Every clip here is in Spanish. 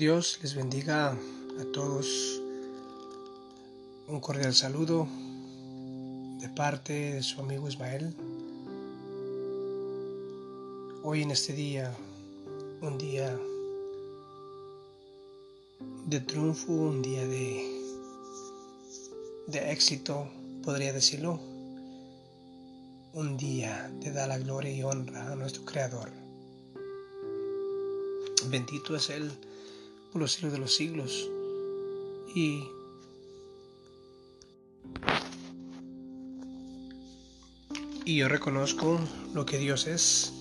Dios les bendiga a todos. Un cordial saludo de parte de su amigo Ismael. Hoy en este día, un día de triunfo, un día de, de éxito, podría decirlo. Un día de dar la gloria y honra a nuestro Creador. Bendito es Él por los siglos de los siglos. Y y yo reconozco lo que Dios es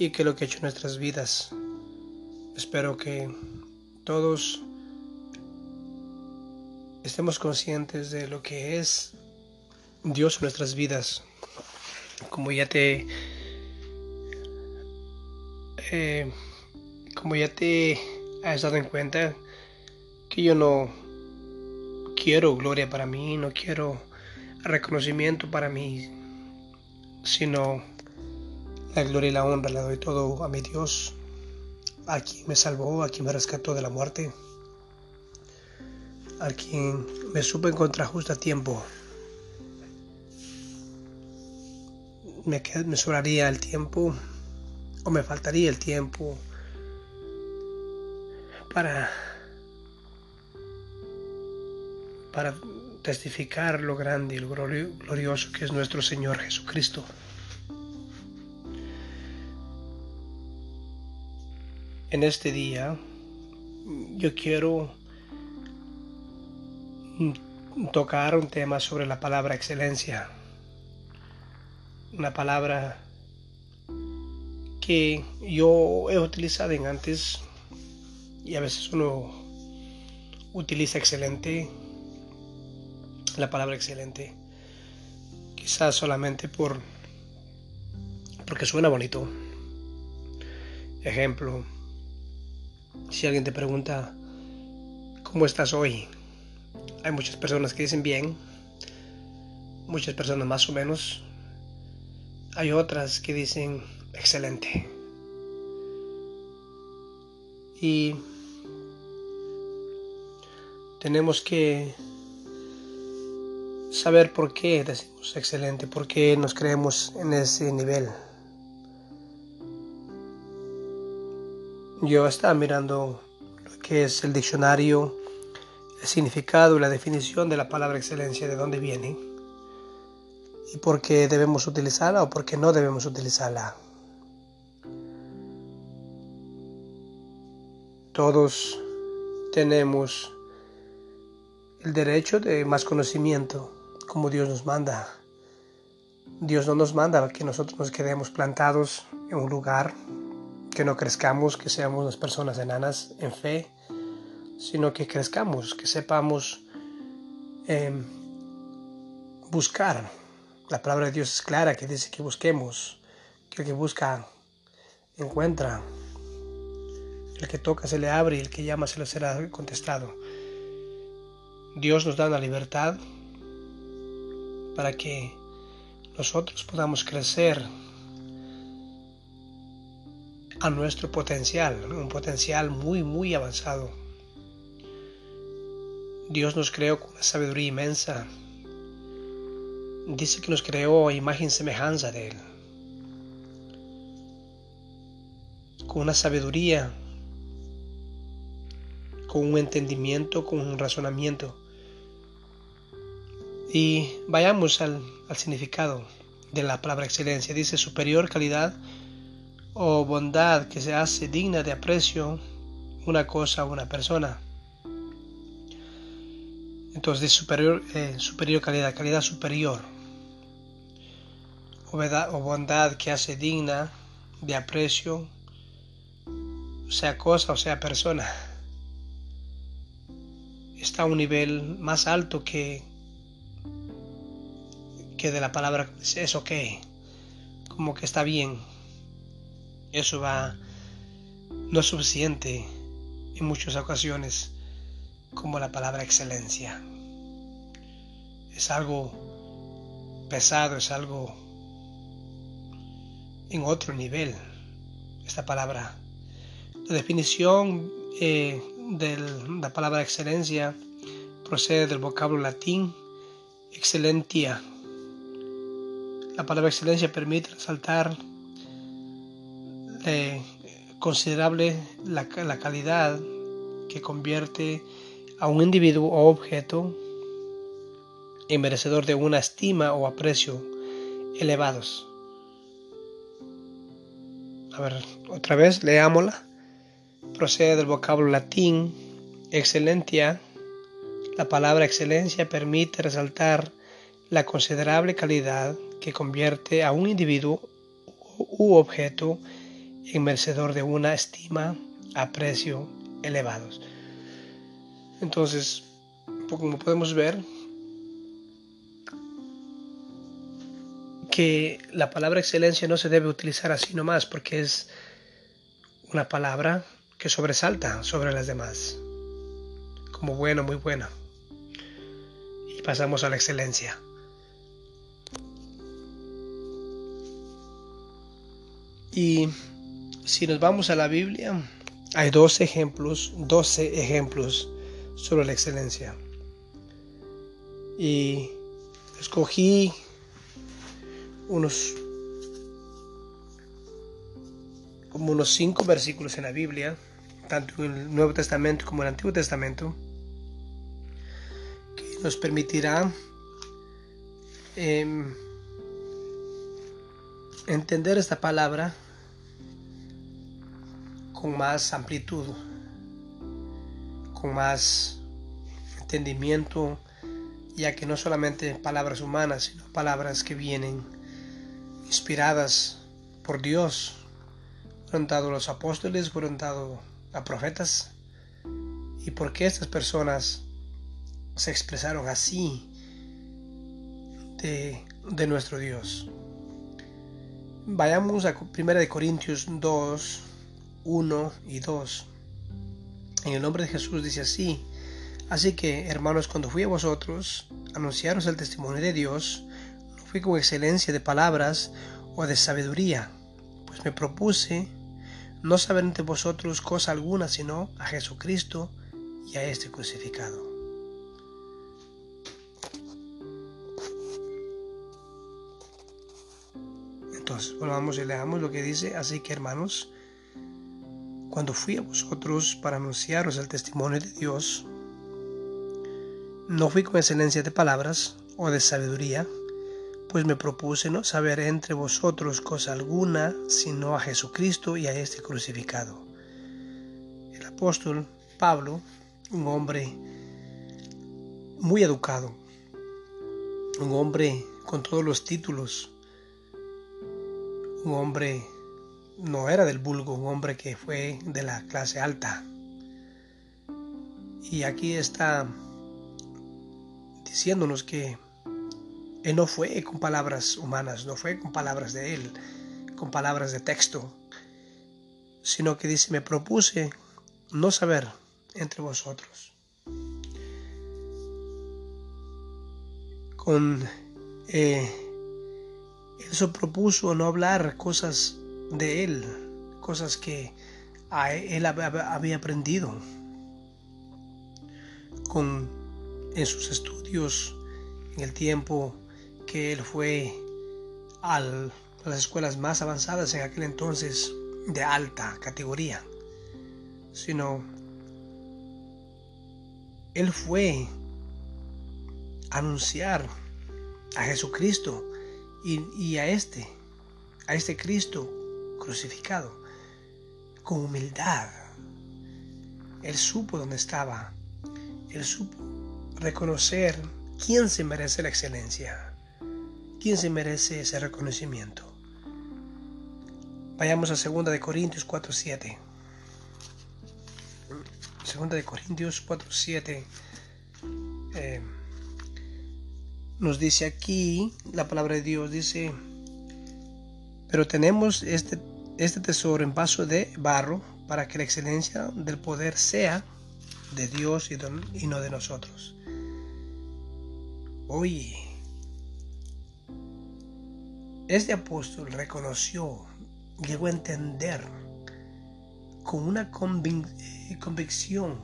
y que lo que ha hecho en nuestras vidas. Espero que todos estemos conscientes de lo que es Dios en nuestras vidas. Como ya te eh, como ya te has dado en cuenta que yo no quiero gloria para mí, no quiero reconocimiento para mí, sino la gloria y la honra la doy todo a mi Dios, a quien me salvó, a quien me rescató de la muerte, a quien me supo encontrar justo a tiempo. Me, me sobraría el tiempo o me faltaría el tiempo para, para testificar lo grande y lo glorioso que es nuestro Señor Jesucristo. En este día yo quiero tocar un tema sobre la palabra excelencia. Una palabra que yo he utilizado en antes y a veces uno utiliza excelente, la palabra excelente, quizás solamente por porque suena bonito. Ejemplo, si alguien te pregunta, ¿cómo estás hoy? Hay muchas personas que dicen bien, muchas personas más o menos. Hay otras que dicen excelente. Y tenemos que saber por qué decimos excelente, por qué nos creemos en ese nivel. Yo estaba mirando lo que es el diccionario, el significado y la definición de la palabra excelencia, de dónde viene y por qué debemos utilizarla o por qué no debemos utilizarla. Todos tenemos el derecho de más conocimiento, como Dios nos manda. Dios no nos manda que nosotros nos quedemos plantados en un lugar, que no crezcamos, que seamos las personas enanas en fe, sino que crezcamos, que sepamos em, buscar. La palabra de Dios es clara, que dice que busquemos, que el que busca encuentra, el que toca se le abre y el que llama se le será contestado. Dios nos da la libertad para que nosotros podamos crecer a nuestro potencial, un potencial muy, muy avanzado. Dios nos creó con una sabiduría inmensa. Dice que nos creó imagen y semejanza de Él. Con una sabiduría, con un entendimiento, con un razonamiento. Y vayamos al, significado de la palabra excelencia. Dice superior calidad o bondad que se hace digna de aprecio una cosa o una persona. Entonces superior, eh, superior calidad, calidad superior. O, o bondad que hace digna de aprecio, sea cosa o sea persona. Está a un nivel más alto que de la palabra es ok, como que está bien. Eso va, no es suficiente en muchas ocasiones como la palabra excelencia. Es algo pesado, es algo en otro nivel, esta palabra. La definición eh, de la palabra excelencia procede del vocablo latín excelentia. La palabra excelencia permite resaltar considerable la, la calidad que convierte a un individuo o objeto en merecedor de una estima o aprecio elevados. A ver, otra vez, leámosla. Procede del vocablo latín excelentia. La palabra excelencia permite resaltar la considerable calidad que convierte a un individuo u objeto en merecedor de una estima, aprecio elevados. Entonces, como podemos ver, que la palabra excelencia no se debe utilizar así nomás porque es una palabra que sobresalta sobre las demás, como bueno, muy buena. Y pasamos a la excelencia. Y si nos vamos a la Biblia, hay dos ejemplos, 12 ejemplos sobre la excelencia. Y escogí unos como unos cinco versículos en la Biblia, tanto en el Nuevo Testamento como en el Antiguo Testamento, que nos permitirá em, entender esta palabra con más amplitud, con más entendimiento, ya que no solamente palabras humanas, sino palabras que vienen inspiradas por Dios. Fueron dados los apóstoles, fueron dados a profetas. ¿Y por qué estas personas se expresaron así de, de nuestro Dios? Vayamos a 1 Corintios 2, 1 y 2. En el nombre de Jesús dice así. Así que, hermanos, cuando fui a vosotros, anunciaros el testimonio de Dios, con excelencia de palabras o de sabiduría, pues me propuse no saber entre vosotros cosa alguna sino a Jesucristo y a este crucificado. Entonces, volvamos y leamos lo que dice, así que hermanos, cuando fui a vosotros para anunciaros el testimonio de Dios, no fui con excelencia de palabras o de sabiduría, pues me propuse no saber entre vosotros cosa alguna, sino a Jesucristo y a este crucificado. El apóstol Pablo, un hombre muy educado, un hombre con todos los títulos, un hombre no era del vulgo, un hombre que fue de la clase alta. Y aquí está diciéndonos que él no fue con palabras humanas, no fue con palabras de Él, con palabras de texto, sino que dice, me propuse no saber entre vosotros. Con eh, se propuso no hablar cosas de Él, cosas que Él había aprendido con, en sus estudios en el tiempo que él fue a las escuelas más avanzadas en aquel entonces de alta categoría, sino él fue a anunciar a Jesucristo y, y a este, a este Cristo crucificado, con humildad. Él supo dónde estaba, él supo reconocer quién se merece la excelencia. ¿Quién se merece ese reconocimiento? Vayamos a 2 de Corintios 4:7. 2 de Corintios 4:7 eh, nos dice aquí la palabra de Dios dice, pero tenemos este este tesoro en vaso de barro para que la excelencia del poder sea de Dios y, no de nosotros. Oye, este apóstol reconoció, llegó a entender con una eh, convicción.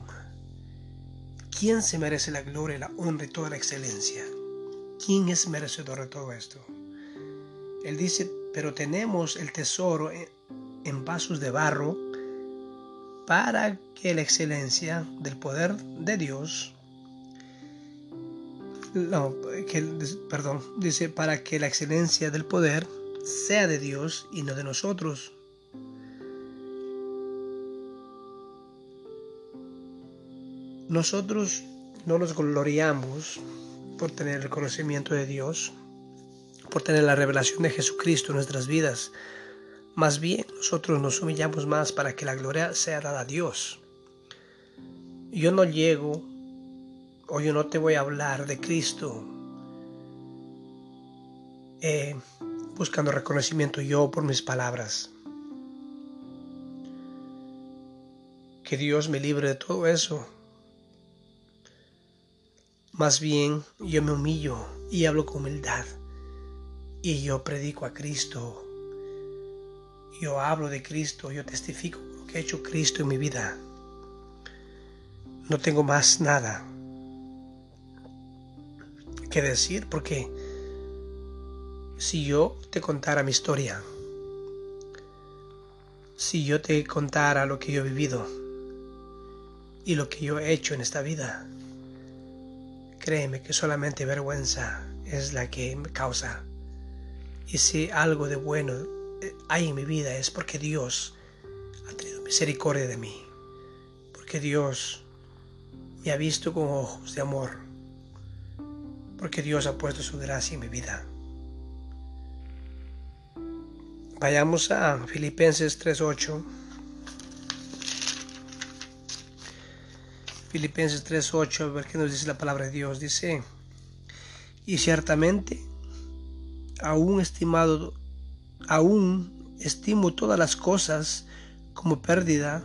¿Quién se merece la gloria, la honra y toda la excelencia? ¿Quién es merecedor de todo esto? Él dice, pero tenemos el tesoro en vasos de barro para que la excelencia del poder de Dios, no, que, perdón, dice, para que la excelencia del poder sea de Dios y no de nosotros. Nosotros no nos gloriamos por tener el conocimiento de Dios, por tener la revelación de Jesucristo en nuestras vidas. Más bien, nosotros nos humillamos más para que la gloria sea dada a Dios. Yo no llego o yo no te voy a hablar de Cristo eh, buscando reconocimiento yo por mis palabras. Que Dios me libre de todo eso más bien yo me humillo y hablo con humildad. Y yo predico a Cristo. Yo hablo de Cristo, yo testifico lo que ha hecho Cristo en mi vida. No tengo más nada que decir porque si yo te contara mi historia, si yo te contara lo que yo he vivido y lo que yo he hecho en esta vida, Créeme que solamente vergüenza es la que me causa. Y si algo de bueno hay en mi vida es porque Dios ha tenido misericordia de mí. Porque Dios me ha visto con ojos de amor. Porque Dios ha puesto su gracia en mi vida. Vayamos a Filipenses 3.8. Filipenses 3.8, a ver qué nos dice la palabra de Dios. Dice, y ciertamente, aún estimado, aún estimo todas las cosas como pérdida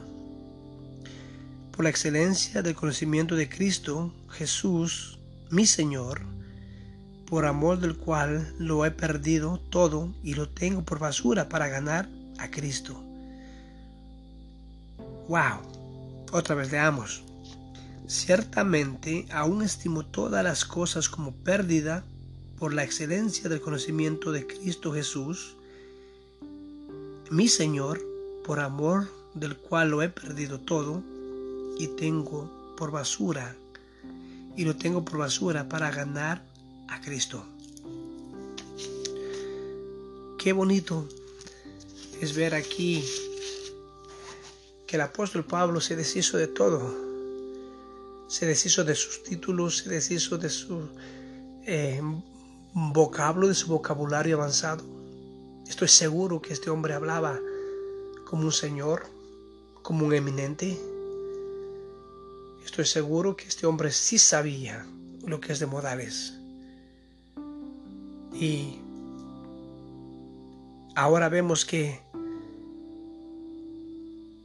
por la excelencia del conocimiento de Cristo Jesús, mi Señor, por amor del cual lo he perdido todo y lo tengo por basura para ganar a Cristo. Wow, otra vez leamos. Ciertamente aún estimo todas las cosas como pérdida por la excelencia del conocimiento de Cristo Jesús, mi Señor, por amor del cual lo he perdido todo y tengo por basura, y lo tengo por basura para ganar a Cristo. Qué bonito es ver aquí que el apóstol Pablo se deshizo de todo se deshizo de sus títulos, se deshizo de su eh, vocablo, de su vocabulario avanzado. Estoy seguro que este hombre hablaba como un señor, como un eminente. Estoy seguro que este hombre sí sabía lo que es de modales. Y ahora vemos que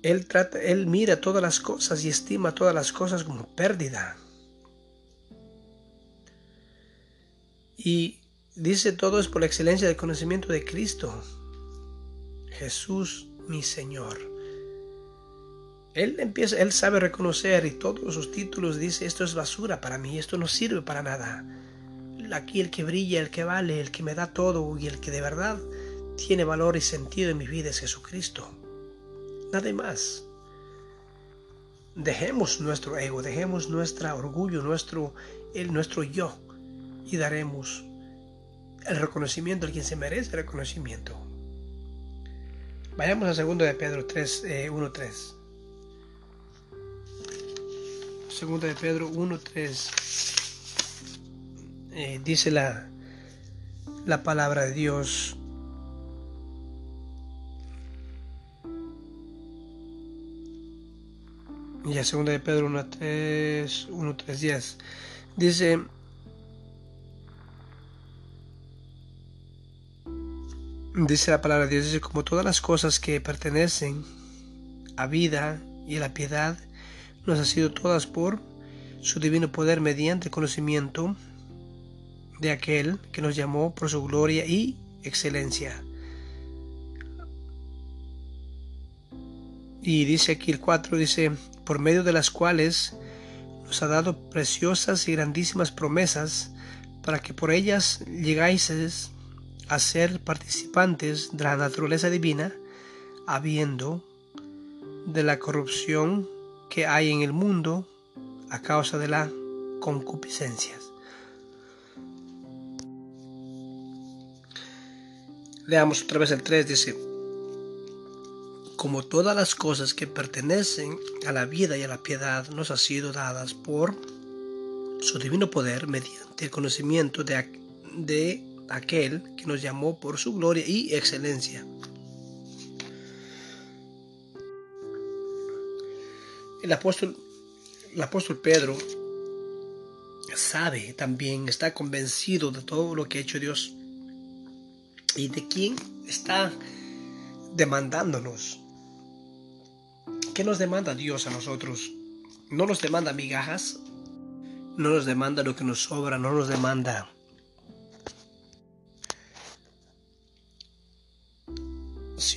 él, trata, él mira todas las cosas y estima todas las cosas como pérdida. Y dice todo es por la excelencia del conocimiento de Cristo. Jesús mi Señor. Él empieza, él sabe reconocer y todos sus títulos dice esto es basura para mí, esto no sirve para nada. Aquí el que brilla, el que vale, el que me da todo y el que de verdad tiene valor y sentido en mi vida es Jesucristo nada más. Dejemos nuestro ego, dejemos nuestro orgullo, nuestro, el, nuestro yo y daremos el reconocimiento al quien se merece el reconocimiento. Vayamos a 2 de Pedro 3, 1, 3. 2 de Pedro 1, 3. Eh, dice la, la palabra de Dios. Y a segunda de Pedro 1, 3, 1, 3, 10. Dice, dice la palabra de Dios, dice, como todas las cosas que pertenecen a vida y a la piedad, nos ha sido todas por su divino poder mediante el conocimiento de aquel que nos llamó por su gloria y excelencia. Y dice aquí el 4, dice, por medio de las cuales nos ha dado preciosas y grandísimas promesas, para que por ellas llegáis a ser participantes de la naturaleza divina, habiendo de la corrupción que hay en el mundo a causa de la concupiscencia. Leamos otra vez el 3, dice, como todas las cosas que pertenecen a la vida y a la piedad nos han sido dadas por su divino poder mediante el conocimiento de, de aquel que nos llamó por su gloria y excelencia. El apóstol, Pedro sabe también, está convencido de todo lo que ha hecho Dios y de quién está demandándonos. ¿Qué nos demanda Dios a nosotros? No nos demanda migajas, no nos demanda lo que nos sobra, no nos demanda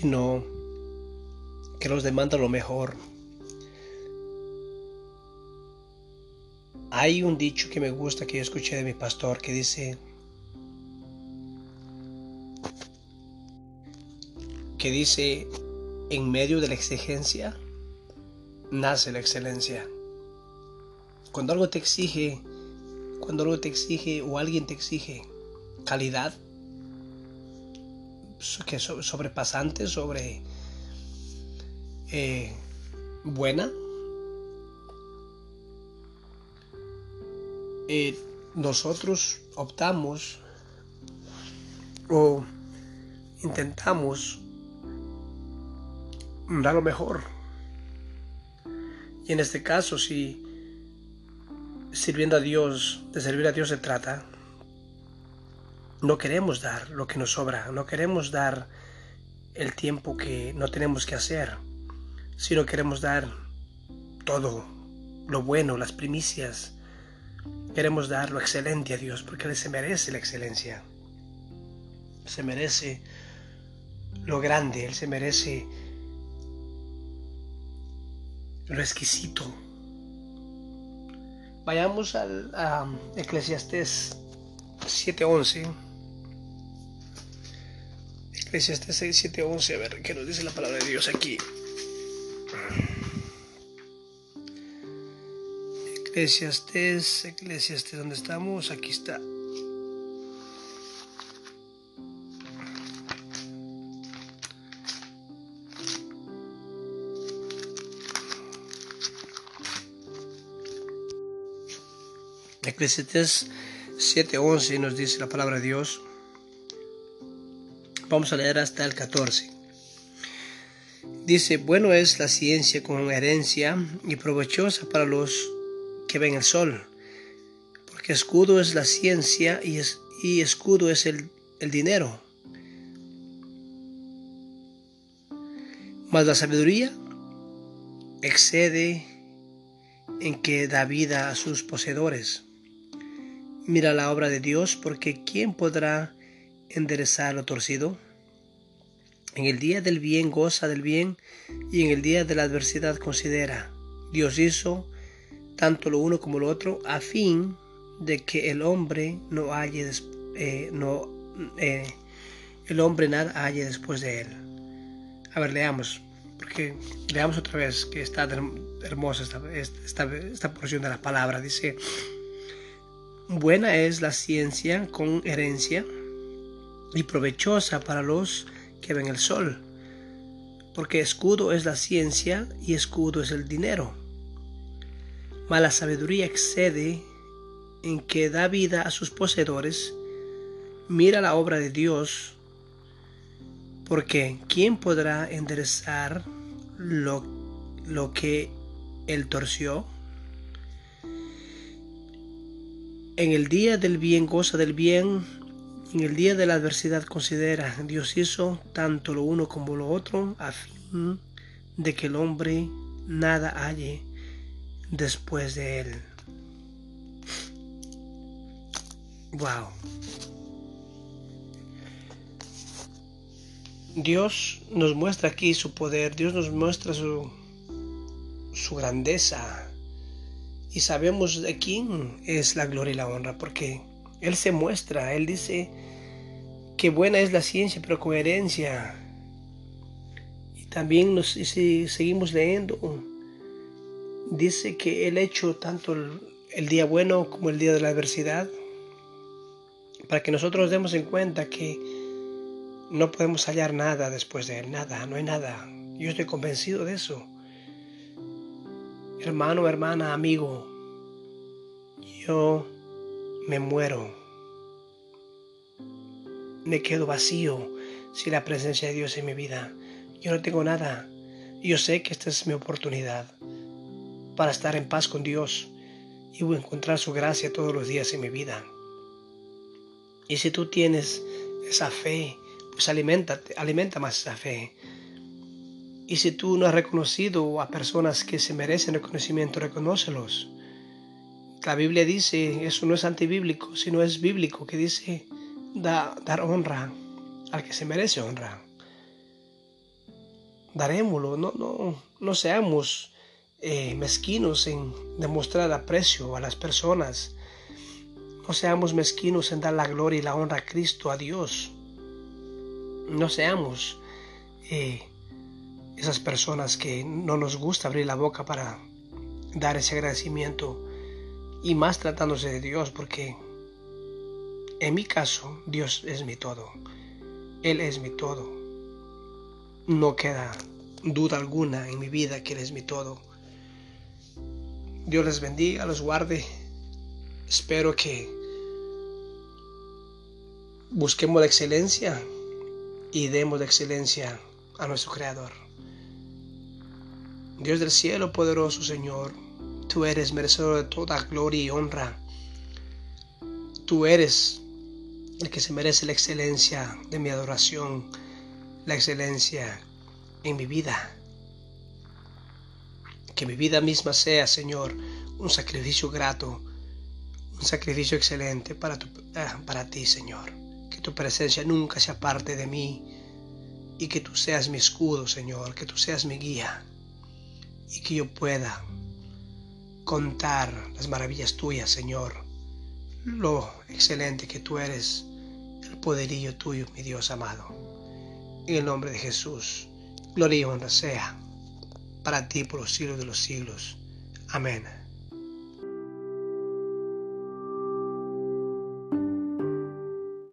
sino que nos demanda lo mejor. Hay un dicho que me gusta que yo escuché de mi pastor que dice, que dice, en medio de la exigencia nace la excelencia. Cuando algo te exige, cuando algo te exige o alguien te exige calidad, que sobrepasante, sobre eh, buena, eh, nosotros optamos o intentamos dar lo mejor. Y en este caso, si sirviendo a Dios, de servir a Dios se trata, no queremos dar lo que nos sobra, no queremos dar el tiempo que no tenemos que hacer, sino queremos dar todo, lo bueno, las primicias. Queremos dar lo excelente a Dios, porque Él se merece la excelencia. Se merece lo grande, Él se merece lo exquisito. Vayamos al, a Eclesiastés 7.11. Eclesiastés 7.11, a ver qué nos dice la palabra de Dios aquí. Eclesiastés, Eclesiastés, ¿dónde estamos? Aquí está. Eclesiastés 7:11 nos dice la palabra de Dios. Vamos a leer hasta el 14. Dice, bueno es la ciencia con herencia y provechosa para los que ven el sol, porque escudo es la ciencia y, es, y escudo es el, el dinero. Mas la sabiduría excede en que da vida a sus poseedores. Mira la obra de Dios, porque ¿quién podrá enderezar lo torcido? En el día del bien goza del bien y en el día de la adversidad considera. Dios hizo tanto lo uno como lo otro a fin de que el hombre no halle eh, eh, el hombre nada después de él. A ver, leamos, porque leamos otra vez que está hermosa esta, esta, esta porción de la palabra. Dice, Buena es la ciencia con herencia y provechosa para los que ven el sol, porque escudo es la ciencia y escudo es el dinero. Mala sabiduría excede en que da vida a sus poseedores. Mira la obra de Dios, porque ¿quién podrá enderezar lo, lo que él torció? En el día del bien goza del bien, en el día de la adversidad considera, Dios hizo tanto lo uno como lo otro a fin de que el hombre nada halle después de él. Wow. Dios nos muestra aquí su poder, Dios nos muestra su, su grandeza y sabemos de quién es la gloria y la honra, porque Él se muestra, Él dice que buena es la ciencia, pero coherencia. Y también nos, si seguimos leyendo, dice que Él ha hecho tanto el, el día bueno como el día de la adversidad, para que nosotros demos en cuenta que no podemos hallar nada después de Él, nada, no hay nada. Yo estoy convencido de eso hermano, hermana, amigo, yo me muero. Me quedo vacío sin la presencia de Dios en mi vida. Yo no tengo nada. Yo sé que esta es mi oportunidad para estar en paz con Dios y encontrar su gracia todos los días en mi vida. Y si tú tienes esa fe, pues alimenta, alimenta más esa fe. Y si tú no has reconocido a personas que se merecen reconocimiento, reconócelos. La Biblia dice, eso no es antibíblico, sino es bíblico, que dice dar honra al que se merece honra. Darémoslo, no, no, no seamos eh, mezquinos en demostrar aprecio a las personas. No seamos mezquinos en dar la gloria y la honra a Cristo, a Dios. No seamos eh, esas personas que no nos gusta abrir la boca para dar ese agradecimiento y más tratándose de Dios porque en mi caso Dios es mi todo. Él es mi todo. No queda duda alguna en mi vida que Él es mi todo. Dios les bendiga, los guarde. Espero que busquemos la excelencia y demos la excelencia a nuestro Creador. Dios del cielo poderoso Señor, tú eres merecedor de toda gloria y honra. Tú eres el que se merece la excelencia de mi adoración, la excelencia en mi vida. Que mi vida misma sea, Señor, un sacrificio grato, un sacrificio excelente para, ah, para ti, Señor. Que tu presencia nunca se aparte de mí y que tú seas mi escudo, Señor, que tú seas mi guía y que yo pueda contar las maravillas tuyas, Señor, lo excelente que tú eres, el poderío tuyo, mi Dios amado. En el nombre de Jesús, gloria y honra sea para ti por los siglos de los siglos. Amén.